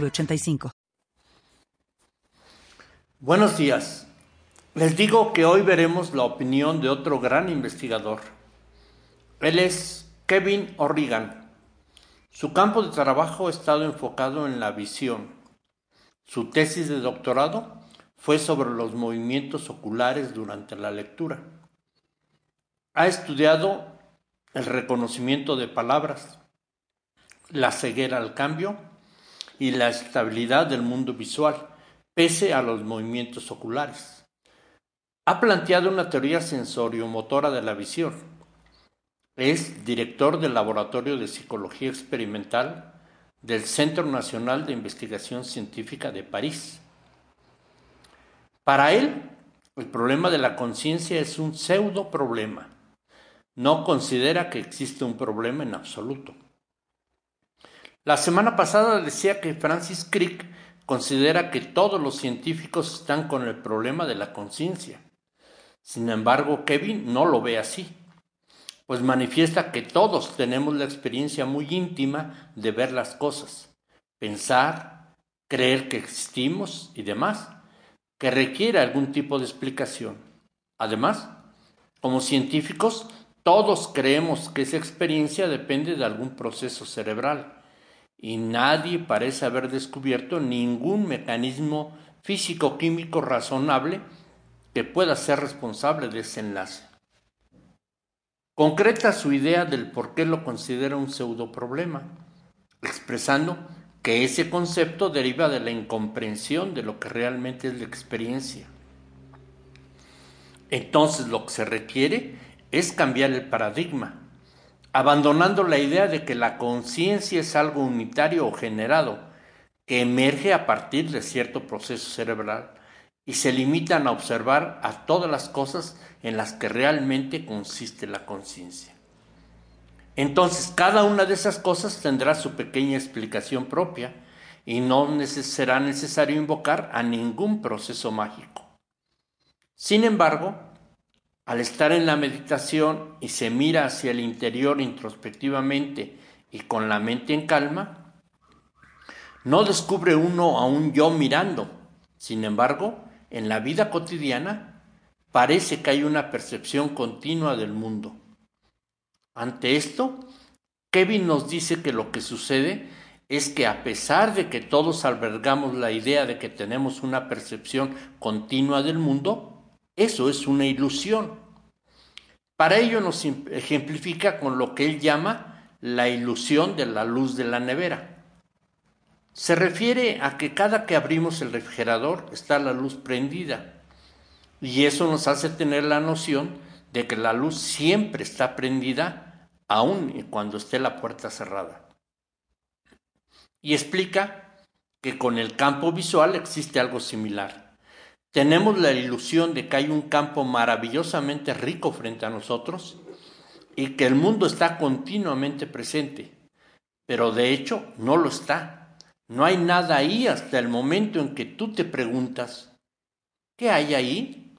906985. Buenos días. Les digo que hoy veremos la opinión de otro gran investigador. Él es Kevin O'Regan. Su campo de trabajo ha estado enfocado en la visión. Su tesis de doctorado fue sobre los movimientos oculares durante la lectura. Ha estudiado el reconocimiento de palabras, la ceguera al cambio y la estabilidad del mundo visual, pese a los movimientos oculares. Ha planteado una teoría sensoriomotora de la visión. Es director del Laboratorio de Psicología Experimental del Centro Nacional de Investigación Científica de París. Para él, el problema de la conciencia es un pseudo problema no considera que existe un problema en absoluto. La semana pasada decía que Francis Crick considera que todos los científicos están con el problema de la conciencia. Sin embargo, Kevin no lo ve así, pues manifiesta que todos tenemos la experiencia muy íntima de ver las cosas, pensar, creer que existimos y demás, que requiere algún tipo de explicación. Además, como científicos todos creemos que esa experiencia depende de algún proceso cerebral y nadie parece haber descubierto ningún mecanismo físico-químico razonable que pueda ser responsable de ese enlace. Concreta su idea del por qué lo considera un pseudoproblema, expresando que ese concepto deriva de la incomprensión de lo que realmente es la experiencia. Entonces lo que se requiere es cambiar el paradigma, abandonando la idea de que la conciencia es algo unitario o generado, que emerge a partir de cierto proceso cerebral y se limitan a observar a todas las cosas en las que realmente consiste la conciencia. Entonces, cada una de esas cosas tendrá su pequeña explicación propia y no será necesario invocar a ningún proceso mágico. Sin embargo, al estar en la meditación y se mira hacia el interior introspectivamente y con la mente en calma, no descubre uno a un yo mirando. Sin embargo, en la vida cotidiana parece que hay una percepción continua del mundo. Ante esto, Kevin nos dice que lo que sucede es que a pesar de que todos albergamos la idea de que tenemos una percepción continua del mundo, eso es una ilusión. Para ello nos ejemplifica con lo que él llama la ilusión de la luz de la nevera. Se refiere a que cada que abrimos el refrigerador está la luz prendida y eso nos hace tener la noción de que la luz siempre está prendida aun cuando esté la puerta cerrada. Y explica que con el campo visual existe algo similar. Tenemos la ilusión de que hay un campo maravillosamente rico frente a nosotros y que el mundo está continuamente presente, pero de hecho no lo está. No hay nada ahí hasta el momento en que tú te preguntas, ¿qué hay ahí?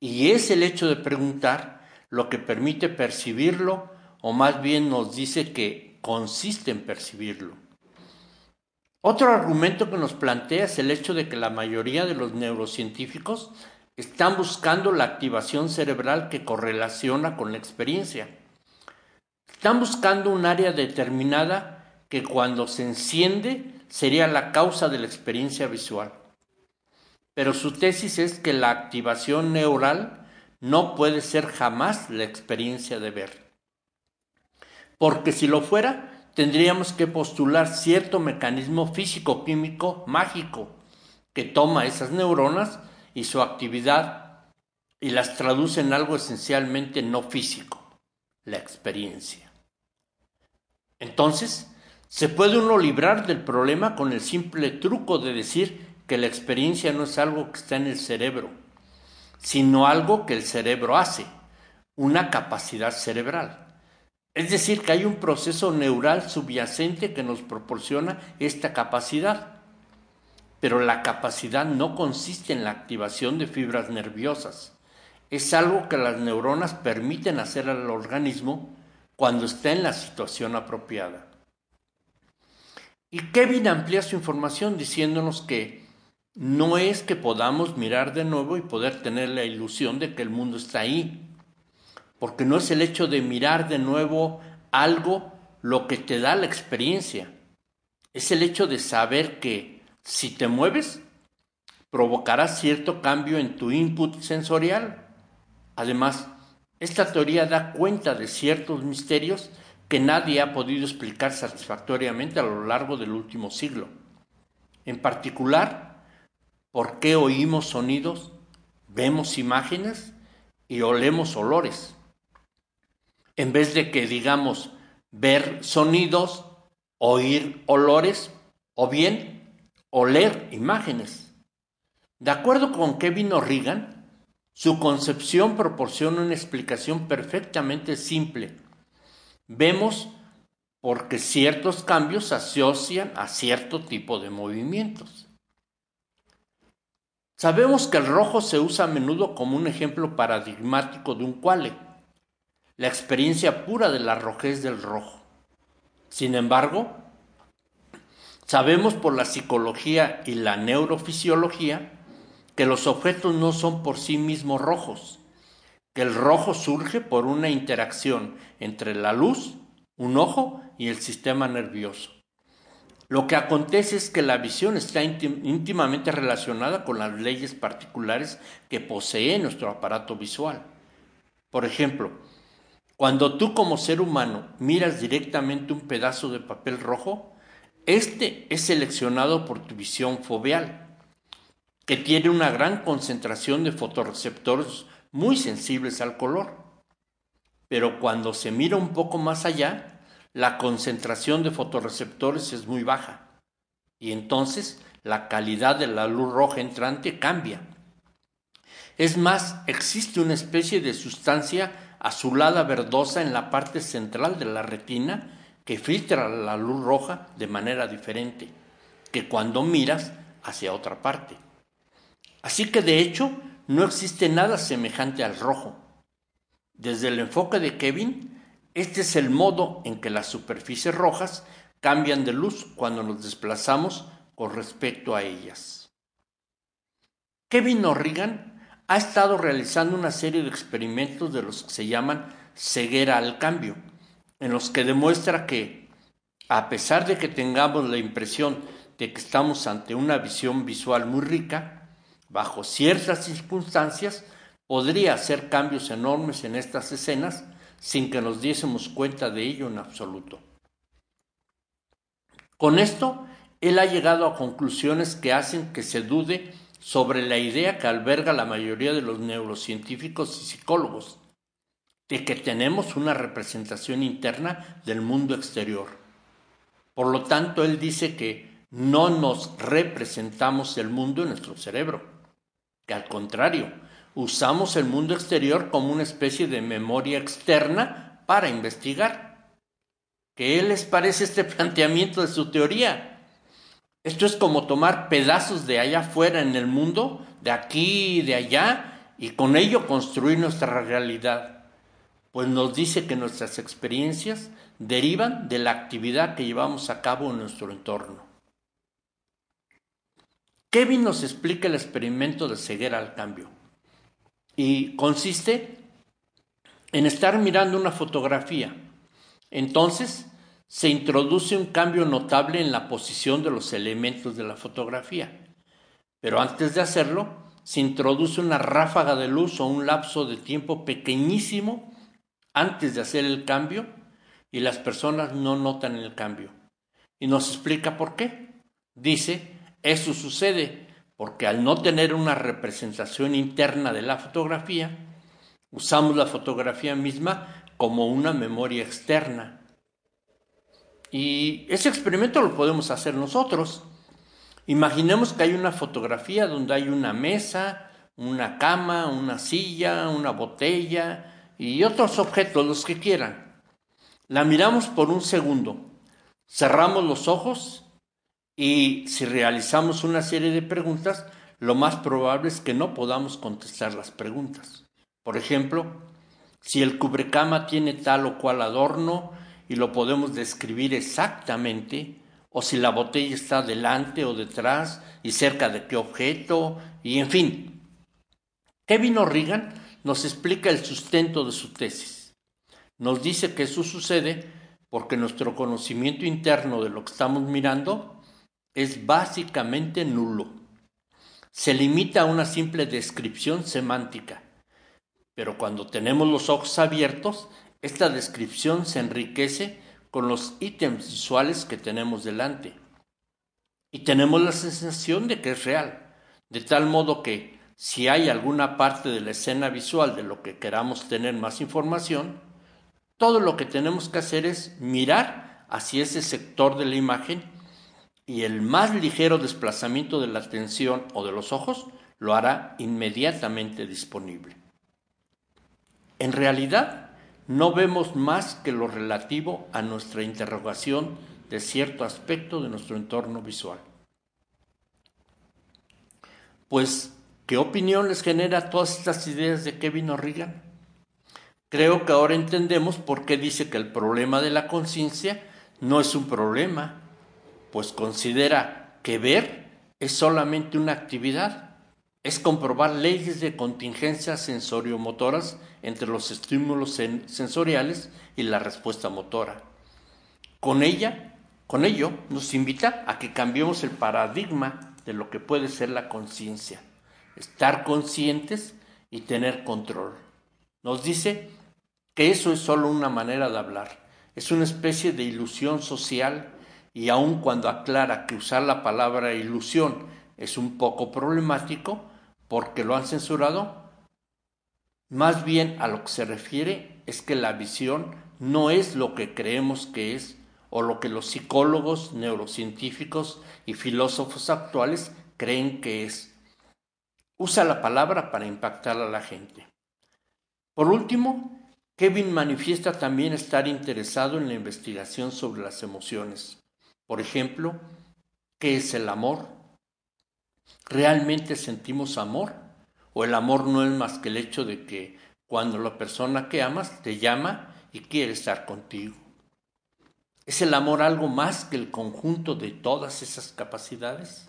Y es el hecho de preguntar lo que permite percibirlo, o más bien nos dice que consiste en percibirlo. Otro argumento que nos plantea es el hecho de que la mayoría de los neurocientíficos están buscando la activación cerebral que correlaciona con la experiencia. Están buscando un área determinada que cuando se enciende sería la causa de la experiencia visual. Pero su tesis es que la activación neural no puede ser jamás la experiencia de ver. Porque si lo fuera, tendríamos que postular cierto mecanismo físico-químico mágico que toma esas neuronas y su actividad y las traduce en algo esencialmente no físico, la experiencia. Entonces, Se puede uno librar del problema con el simple truco de decir que la experiencia no es algo que está en el cerebro, sino algo que el cerebro hace, una capacidad cerebral. Es decir, que hay un proceso neural subyacente que nos proporciona esta capacidad. Pero la capacidad no consiste en la activación de fibras nerviosas. Es algo que las neuronas permiten hacer al organismo cuando está en la situación apropiada. Y Kevin amplía su información diciéndonos que no es que podamos mirar de nuevo y poder tener la ilusión de que el mundo está ahí, porque no es el hecho de mirar de nuevo algo lo que te da la experiencia, es el hecho de saber que si te mueves, provocará cierto cambio en tu input sensorial. Además, esta teoría da cuenta de ciertos misterios que nadie ha podido explicar satisfactoriamente a lo largo del último siglo. En particular, por qué oímos sonidos, vemos imágenes y olemos olores. En vez de que digamos ver sonidos, oír olores o bien oler imágenes. De acuerdo con Kevin O'Regan, su concepción proporciona una explicación perfectamente simple Vemos porque ciertos cambios se asocian a cierto tipo de movimientos. Sabemos que el rojo se usa a menudo como un ejemplo paradigmático de un cuale, la experiencia pura de la rojez del rojo. Sin embargo, sabemos por la psicología y la neurofisiología que los objetos no son por sí mismos rojos, que el rojo surge por una interacción entre la luz, un ojo y el sistema nervioso. Lo que acontece es que la visión está íntimamente relacionada con las leyes particulares que posee nuestro aparato visual. Por ejemplo, cuando tú como ser humano miras directamente un pedazo de papel rojo, este es seleccionado por tu visión foveal, que tiene una gran concentración de fotorreceptores muy sensibles al color. Pero cuando se mira un poco más allá, la concentración de fotorreceptores es muy baja y entonces la calidad de la luz roja entrante cambia. Es más, existe una especie de sustancia azulada verdosa en la parte central de la retina que filtra la luz roja de manera diferente que cuando miras hacia otra parte. Así que de hecho no existe nada semejante al rojo. Desde el enfoque de Kevin, este es el modo en que las superficies rojas cambian de luz cuando nos desplazamos con respecto a ellas. Kevin O'Regan ha estado realizando una serie de experimentos de los que se llaman ceguera al cambio, en los que demuestra que, a pesar de que tengamos la impresión de que estamos ante una visión visual muy rica, bajo ciertas circunstancias, podría hacer cambios enormes en estas escenas sin que nos diésemos cuenta de ello en absoluto. Con esto, él ha llegado a conclusiones que hacen que se dude sobre la idea que alberga la mayoría de los neurocientíficos y psicólogos, de que tenemos una representación interna del mundo exterior. Por lo tanto, él dice que no nos representamos el mundo en nuestro cerebro que al contrario, usamos el mundo exterior como una especie de memoria externa para investigar. ¿Qué les parece este planteamiento de su teoría? Esto es como tomar pedazos de allá afuera en el mundo, de aquí de allá, y con ello construir nuestra realidad. Pues nos dice que nuestras experiencias derivan de la actividad que llevamos a cabo en nuestro entorno. Kevin nos explica el experimento de ceguera al cambio y consiste en estar mirando una fotografía. Entonces se introduce un cambio notable en la posición de los elementos de la fotografía. Pero antes de hacerlo, se introduce una ráfaga de luz o un lapso de tiempo pequeñísimo antes de hacer el cambio y las personas no notan el cambio. Y nos explica por qué. Dice eso sucede porque al no tener una representación interna de la fotografía, usamos la fotografía misma como una memoria externa. Y ese experimento lo podemos hacer nosotros. Imaginemos que hay una fotografía donde hay una mesa, una cama, una silla, una botella y otros objetos, los que quieran. La miramos por un segundo, cerramos los ojos y si realizamos una serie de preguntas, lo más probable es que no podamos contestar las preguntas. Por ejemplo, si el cubrecama tiene tal o cual adorno y lo podemos describir exactamente, o si la botella está delante o detrás y cerca de qué objeto, y en fin. Kevin O'Regan nos explica el sustento de su tesis. Nos dice que eso sucede porque nuestro conocimiento interno de lo que estamos mirando es básicamente nulo. Se limita a una simple descripción semántica, pero cuando tenemos los ojos abiertos, esta descripción se enriquece con los ítems visuales que tenemos delante. Y tenemos la sensación de que es real, de tal modo que si hay alguna parte de la escena visual de lo que queramos tener más información, todo lo que tenemos que hacer es mirar hacia ese sector de la imagen y el más ligero desplazamiento de la atención o de los ojos lo hará inmediatamente disponible. En realidad, no vemos más que lo relativo a nuestra interrogación de cierto aspecto de nuestro entorno visual. Pues, ¿qué opinión les genera todas estas ideas de Kevin O'Regan? Creo que ahora entendemos por qué dice que el problema de la conciencia no es un problema, pues considera que ver es solamente una actividad es comprobar leyes de contingencia sensoriomotoras entre los estímulos sensoriales y la respuesta motora. Con ella, con ello, nos invita a que cambiemos el paradigma de lo que puede ser la conciencia, estar conscientes y tener control. Nos dice que eso es solo una manera de hablar, es una especie de ilusión social y aun cuando aclara que usar la palabra ilusión es un poco problemático, porque lo han censurado? Más bien a lo que se refiere es que la visión no es lo que creemos que es o lo que los psicólogos, neurocientíficos y filósofos actuales creen que es. Usa la palabra para impactar a la gente. Por último, Kevin manifiesta también estar interesado en la investigación sobre las emociones. Por ejemplo, ¿qué es el amor? ¿Realmente sentimos amor? ¿O el amor no es más que el hecho de que cuando la persona que amas te llama y quiere estar contigo? ¿Es el amor algo más que el conjunto de todas esas capacidades?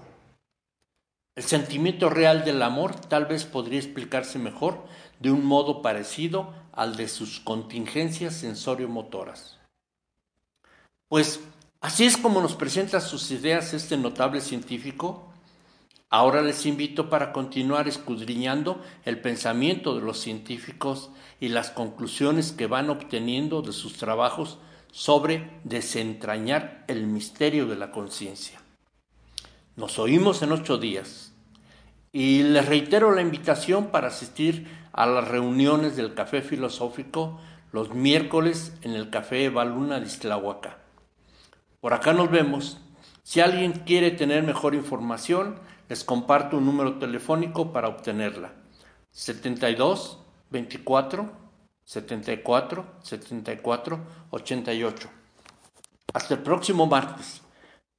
El sentimiento real del amor tal vez podría explicarse mejor de un modo parecido al de sus contingencias sensorio-motoras. Pues así es como nos presenta sus ideas este notable científico Ahora les invito para continuar escudriñando el pensamiento de los científicos y las conclusiones que van obteniendo de sus trabajos sobre desentrañar el misterio de la conciencia. Nos oímos en ocho días y les reitero la invitación para asistir a las reuniones del Café Filosófico los miércoles en el Café Baluna de Islahuaca. Por acá nos vemos. Si alguien quiere tener mejor información, les comparto un número telefónico para obtenerla. 72 24 74 74 88. Hasta el próximo martes.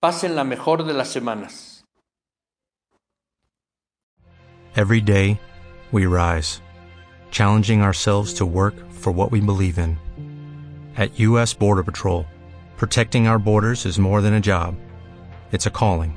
Pasen la mejor de las semanas. Every day, we rise, challenging ourselves to work for what we believe in. At U.S. Border Patrol, protecting our borders is more than a job, it's a calling.